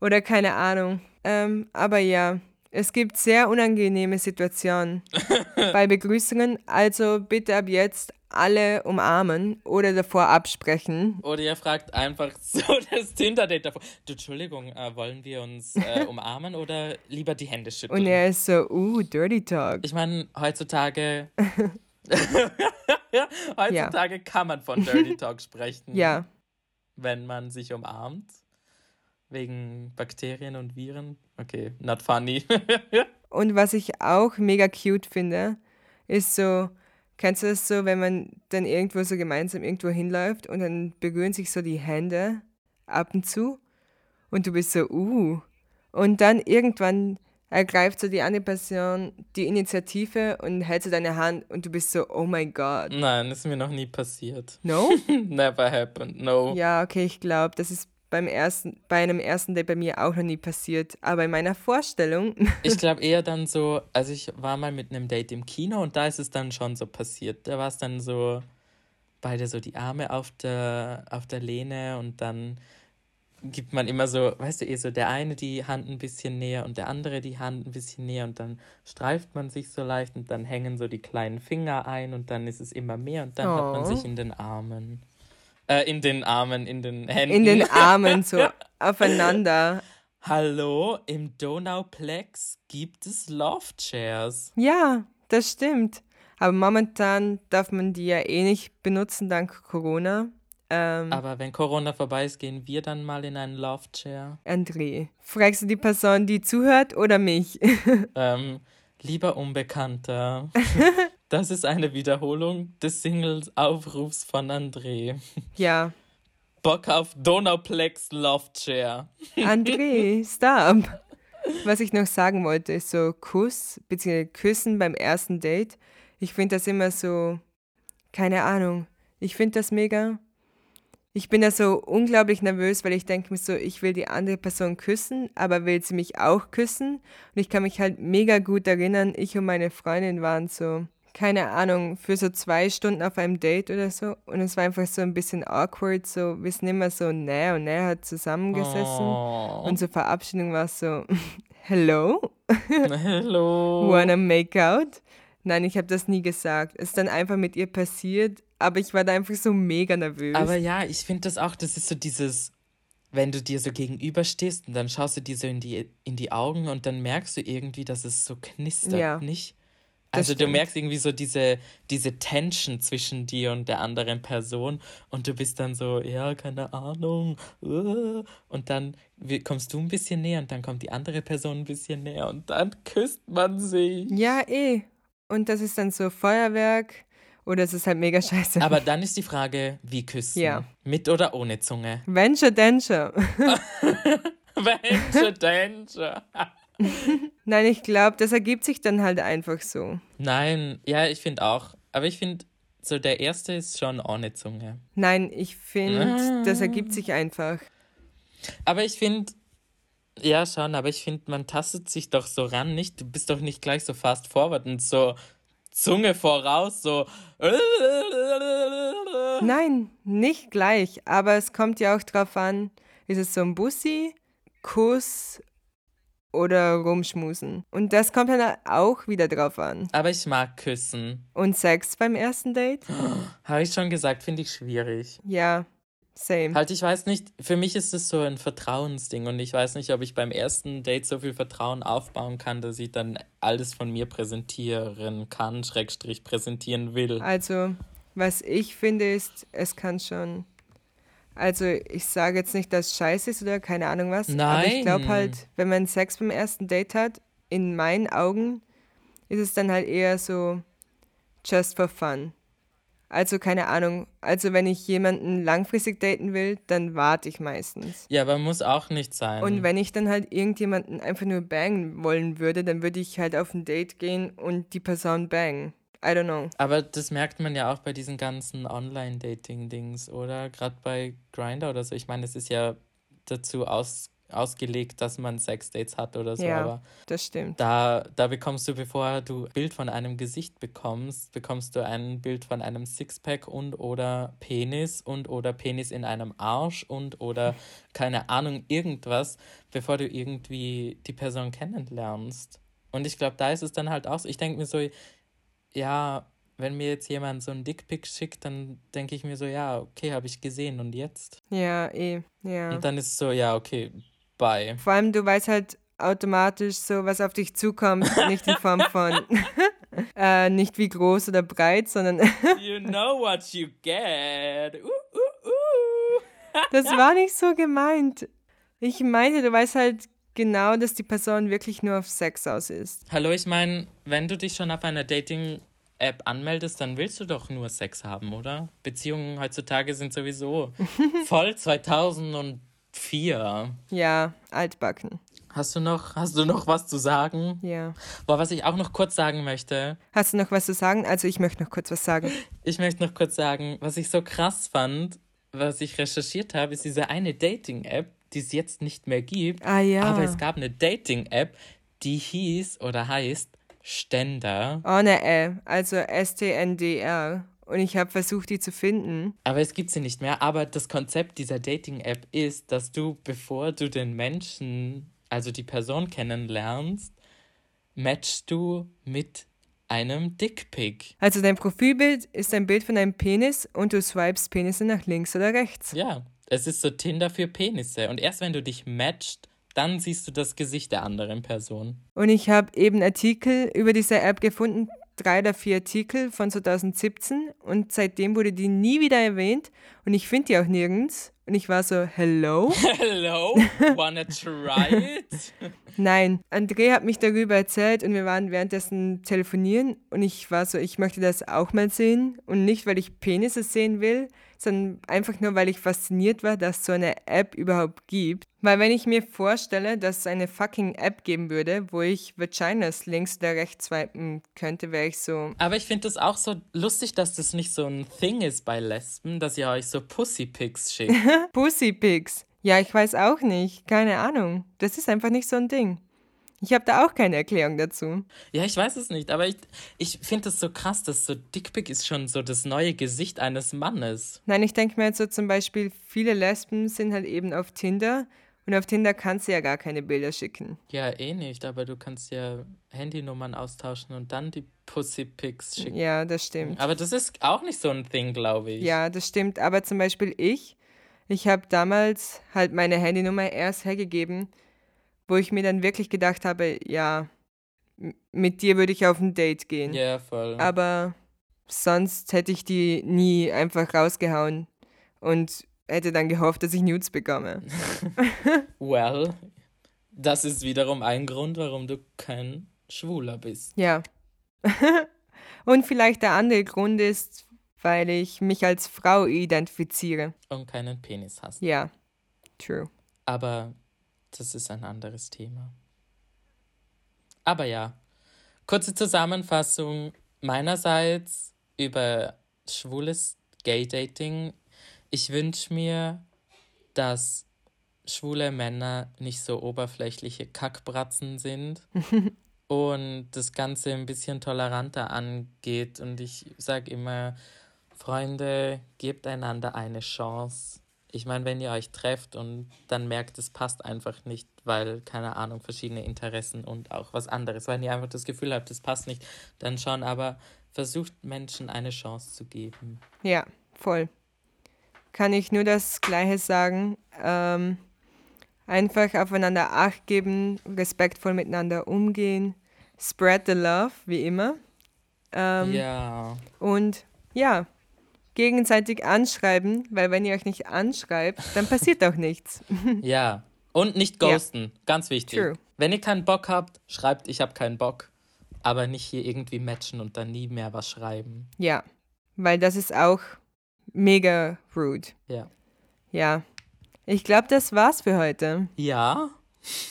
oder keine Ahnung. Ähm, aber ja, es gibt sehr unangenehme Situationen *laughs* bei Begrüßungen, also bitte ab jetzt alle umarmen oder davor absprechen. Oder ihr fragt einfach *laughs* so das Tinder-Date davor. Du, Entschuldigung, äh, wollen wir uns äh, *laughs* umarmen oder lieber die Hände schütteln? Und er ist so, uh, Dirty Talk. Ich meine, heutzutage. heutzutage ja. kann man von Dirty Talk sprechen. Ja. Wenn man sich umarmt. Wegen Bakterien und Viren. Okay, not funny. *laughs* und was ich auch mega cute finde, ist so, Kennst du das so, wenn man dann irgendwo so gemeinsam irgendwo hinläuft und dann berühren sich so die Hände ab und zu und du bist so, uh. Und dann irgendwann ergreift so die andere Person die Initiative und hält so deine Hand und du bist so, oh my God. Nein, das ist mir noch nie passiert. No? *laughs* Never happened, no. Ja, okay, ich glaube, das ist beim ersten, bei einem ersten Date bei mir auch noch nie passiert. Aber in meiner Vorstellung. *laughs* ich glaube eher dann so, also ich war mal mit einem Date im Kino und da ist es dann schon so passiert. Da war es dann so, beide so die Arme auf der, auf der Lehne und dann gibt man immer so, weißt du, eh so der eine die Hand ein bisschen näher und der andere die Hand ein bisschen näher und dann streift man sich so leicht und dann hängen so die kleinen Finger ein und dann ist es immer mehr und dann oh. hat man sich oh. in den Armen. Äh, in den Armen, in den Händen. In den *laughs* Armen, so aufeinander. Hallo, im Donauplex gibt es Love Chairs. Ja, das stimmt. Aber momentan darf man die ja eh nicht benutzen dank Corona. Ähm, Aber wenn Corona vorbei ist, gehen wir dann mal in einen Love Chair. André, fragst du die Person, die zuhört oder mich? *laughs* ähm, lieber Unbekannter, *laughs* Das ist eine Wiederholung des Singles-Aufrufs von André. Ja. Bock auf Donauplex Love Chair. *laughs* André, stop. Was ich noch sagen wollte, ist so Kuss bzw. Küssen beim ersten Date. Ich finde das immer so, keine Ahnung. Ich finde das mega. Ich bin da so unglaublich nervös, weil ich denke mir so, ich will die andere Person küssen, aber will sie mich auch küssen? Und ich kann mich halt mega gut erinnern, ich und meine Freundin waren so keine Ahnung, für so zwei Stunden auf einem Date oder so. Und es war einfach so ein bisschen awkward, so, wir sind immer so näher und näher hat zusammengesessen. Oh. Und zur Verabschiedung war es so, *laughs* hello? *laughs* hello? Wanna make out? Nein, ich habe das nie gesagt. Es ist dann einfach mit ihr passiert, aber ich war da einfach so mega nervös. Aber ja, ich finde das auch, das ist so dieses, wenn du dir so gegenüberstehst und dann schaust du dir so in die, in die Augen und dann merkst du irgendwie, dass es so knistert, ja. nicht? Also du merkst irgendwie so diese, diese Tension zwischen dir und der anderen Person und du bist dann so, ja, keine Ahnung. Uh, und dann kommst du ein bisschen näher und dann kommt die andere Person ein bisschen näher und dann küsst man sie. Ja, eh. Und das ist dann so Feuerwerk oder es ist halt mega scheiße. Aber dann ist die Frage, wie küssen? Ja. Mit oder ohne Zunge? Venture Denture. Venture Denture. *laughs* Nein, ich glaube, das ergibt sich dann halt einfach so. Nein, ja, ich finde auch. Aber ich finde, so der erste ist schon ohne Zunge. Nein, ich finde, ah. das ergibt sich einfach. Aber ich finde, ja schon, aber ich finde, man tastet sich doch so ran, nicht? Du bist doch nicht gleich so fast forward und so Zunge voraus, so. *laughs* Nein, nicht gleich, aber es kommt ja auch drauf an, ist es so ein Bussi, Kuss oder rumschmusen. Und das kommt dann auch wieder drauf an. Aber ich mag küssen. Und Sex beim ersten Date? *gasps* Habe ich schon gesagt, finde ich schwierig. Ja, same. Halt, ich weiß nicht, für mich ist es so ein Vertrauensding und ich weiß nicht, ob ich beim ersten Date so viel Vertrauen aufbauen kann, dass ich dann alles von mir präsentieren kann, Schrägstrich präsentieren will. Also, was ich finde ist, es kann schon also ich sage jetzt nicht, dass es scheiße ist oder keine Ahnung was. Nein. Aber ich glaube halt, wenn man Sex beim ersten Date hat, in meinen Augen ist es dann halt eher so just for fun. Also keine Ahnung. Also wenn ich jemanden langfristig daten will, dann warte ich meistens. Ja, aber muss auch nicht sein. Und wenn ich dann halt irgendjemanden einfach nur bangen wollen würde, dann würde ich halt auf ein Date gehen und die Person bangen. I don't know. Aber das merkt man ja auch bei diesen ganzen Online-Dating-Dings, oder? Gerade bei Grinder oder so. Ich meine, es ist ja dazu aus, ausgelegt, dass man Sexdates hat oder so. Ja, aber das stimmt. Da, da bekommst du, bevor du ein Bild von einem Gesicht bekommst, bekommst du ein Bild von einem Sixpack und oder Penis und oder Penis in einem Arsch und oder *laughs* keine Ahnung, irgendwas, bevor du irgendwie die Person kennenlernst. Und ich glaube, da ist es dann halt auch so. Ich denke mir so, ja, wenn mir jetzt jemand so ein Dickpick schickt, dann denke ich mir so, ja, okay, habe ich gesehen und jetzt? Ja, eh, ja. Und dann ist es so, ja, okay, bye. Vor allem, du weißt halt automatisch so, was auf dich zukommt, *laughs* nicht in Form von, *laughs* äh, nicht wie groß oder breit, sondern. *laughs* you know what you get. Uh, uh, uh. das war nicht so gemeint. Ich meinte, du weißt halt genau, dass die Person wirklich nur auf Sex aus ist. Hallo, ich meine, wenn du dich schon auf einer Dating App anmeldest, dann willst du doch nur Sex haben, oder? Beziehungen heutzutage sind sowieso *laughs* voll 2004. Ja, altbacken. Hast du noch, hast du noch was zu sagen? Ja. Boah, was ich auch noch kurz sagen möchte. Hast du noch was zu sagen? Also ich möchte noch kurz was sagen. Ich möchte noch kurz sagen, was ich so krass fand, was ich recherchiert habe, ist diese eine Dating-App, die es jetzt nicht mehr gibt. Ah ja. Aber es gab eine Dating-App, die hieß oder heißt Ständer. Ohne Ä, also S-T-N-D-R. Und ich habe versucht, die zu finden. Aber es gibt sie nicht mehr. Aber das Konzept dieser Dating-App ist, dass du, bevor du den Menschen, also die Person kennenlernst, matchst du mit einem Dickpick. Also dein Profilbild ist ein Bild von einem Penis und du swipest Penisse nach links oder rechts. Ja, es ist so Tinder für Penisse. Und erst wenn du dich matcht, dann siehst du das Gesicht der anderen Person. Und ich habe eben Artikel über diese App gefunden, drei oder vier Artikel von 2017 und seitdem wurde die nie wieder erwähnt und ich finde die auch nirgends. Und ich war so, hello? *laughs* Hello? Wanna try it? *laughs* Nein, André hat mich darüber erzählt und wir waren währenddessen telefonieren und ich war so, ich möchte das auch mal sehen und nicht, weil ich Penisse sehen will, sondern einfach nur, weil ich fasziniert war, dass es so eine App überhaupt gibt. Weil wenn ich mir vorstelle, dass es eine fucking App geben würde, wo ich Vaginas links oder rechts swipen könnte, wäre ich so. Aber ich finde das auch so lustig, dass das nicht so ein Thing ist bei Lesben, dass ihr euch so Pussypics schickt. *laughs* Pussypics. Ja, ich weiß auch nicht. Keine Ahnung. Das ist einfach nicht so ein Ding. Ich habe da auch keine Erklärung dazu. Ja, ich weiß es nicht, aber ich, ich finde es so krass, dass so Dickpick ist schon so das neue Gesicht eines Mannes. Nein, ich denke mir jetzt so zum Beispiel, viele Lesben sind halt eben auf Tinder und auf Tinder kannst du ja gar keine Bilder schicken. Ja, eh nicht, aber du kannst ja Handynummern austauschen und dann die Pussypics schicken. Ja, das stimmt. Aber das ist auch nicht so ein Thing, glaube ich. Ja, das stimmt. Aber zum Beispiel ich, ich habe damals halt meine Handynummer erst hergegeben, wo ich mir dann wirklich gedacht habe, ja, mit dir würde ich auf ein Date gehen. Ja, voll. Aber sonst hätte ich die nie einfach rausgehauen und hätte dann gehofft, dass ich Nudes bekomme. *laughs* *laughs* well, das ist wiederum ein Grund, warum du kein Schwuler bist. Ja. *laughs* und vielleicht der andere Grund ist, weil ich mich als Frau identifiziere. Und keinen Penis hast. Ja, true. Aber das ist ein anderes Thema. Aber ja, kurze Zusammenfassung meinerseits über schwules Gay-Dating. Ich wünsche mir, dass schwule Männer nicht so oberflächliche Kackbratzen sind *laughs* und das Ganze ein bisschen toleranter angeht. Und ich sage immer, Freunde, gebt einander eine Chance. Ich meine, wenn ihr euch trefft und dann merkt, es passt einfach nicht, weil, keine Ahnung, verschiedene Interessen und auch was anderes. Wenn ihr einfach das Gefühl habt, es passt nicht, dann schon, aber versucht Menschen eine Chance zu geben. Ja, voll. Kann ich nur das Gleiche sagen. Ähm, einfach aufeinander Acht geben, respektvoll miteinander umgehen, spread the love, wie immer. Ähm, ja. Und ja, gegenseitig anschreiben, weil wenn ihr euch nicht anschreibt, dann passiert auch nichts. *laughs* ja. Und nicht ghosten, ja. ganz wichtig. True. Wenn ihr keinen Bock habt, schreibt, ich habe keinen Bock. Aber nicht hier irgendwie matchen und dann nie mehr was schreiben. Ja, weil das ist auch mega rude. Ja. Ja. Ich glaube, das war's für heute. Ja.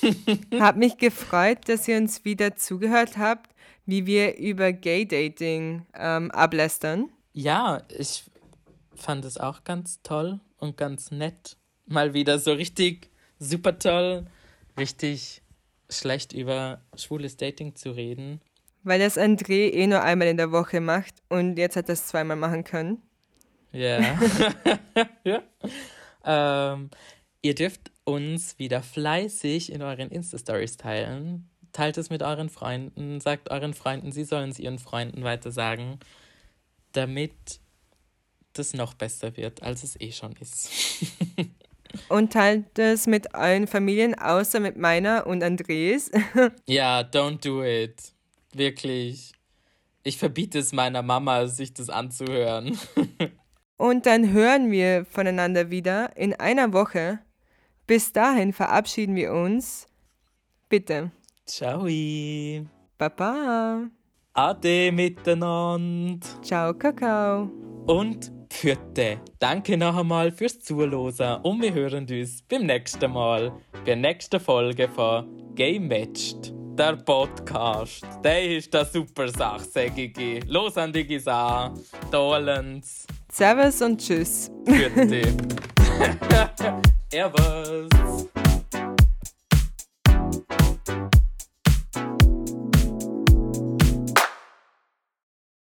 *laughs* Hab mich gefreut, dass ihr uns wieder zugehört habt, wie wir über Gay Dating ähm, ablästern. Ja, ich fand es auch ganz toll und ganz nett. Mal wieder so richtig super toll, richtig schlecht über schwules Dating zu reden. Weil das André eh nur einmal in der Woche macht und jetzt hat er es zweimal machen können. Yeah. *laughs* ja. Ähm, ihr dürft uns wieder fleißig in euren Insta-Stories teilen. Teilt es mit euren Freunden, sagt euren Freunden, sie sollen es ihren Freunden weitersagen, damit das noch besser wird, als es eh schon ist. *laughs* und teilt es mit euren Familien, außer mit meiner und Andres. *laughs* ja, don't do it. Wirklich. Ich verbiete es meiner Mama, sich das anzuhören. *laughs* und dann hören wir voneinander wieder in einer Woche. Bis dahin verabschieden wir uns. Bitte. Ciao. Baba. Ade miteinander. Ciao, Kakao. Und Pfiate. Danke noch einmal fürs Zuhören und wir hören uns beim nächsten Mal, bei der nächsten Folge von Game Matched, der Podcast. Der ist eine super Sache, sage ich. Los an die an, Dolens. Servus und Tschüss. Pfiate. *laughs* *laughs* Servus.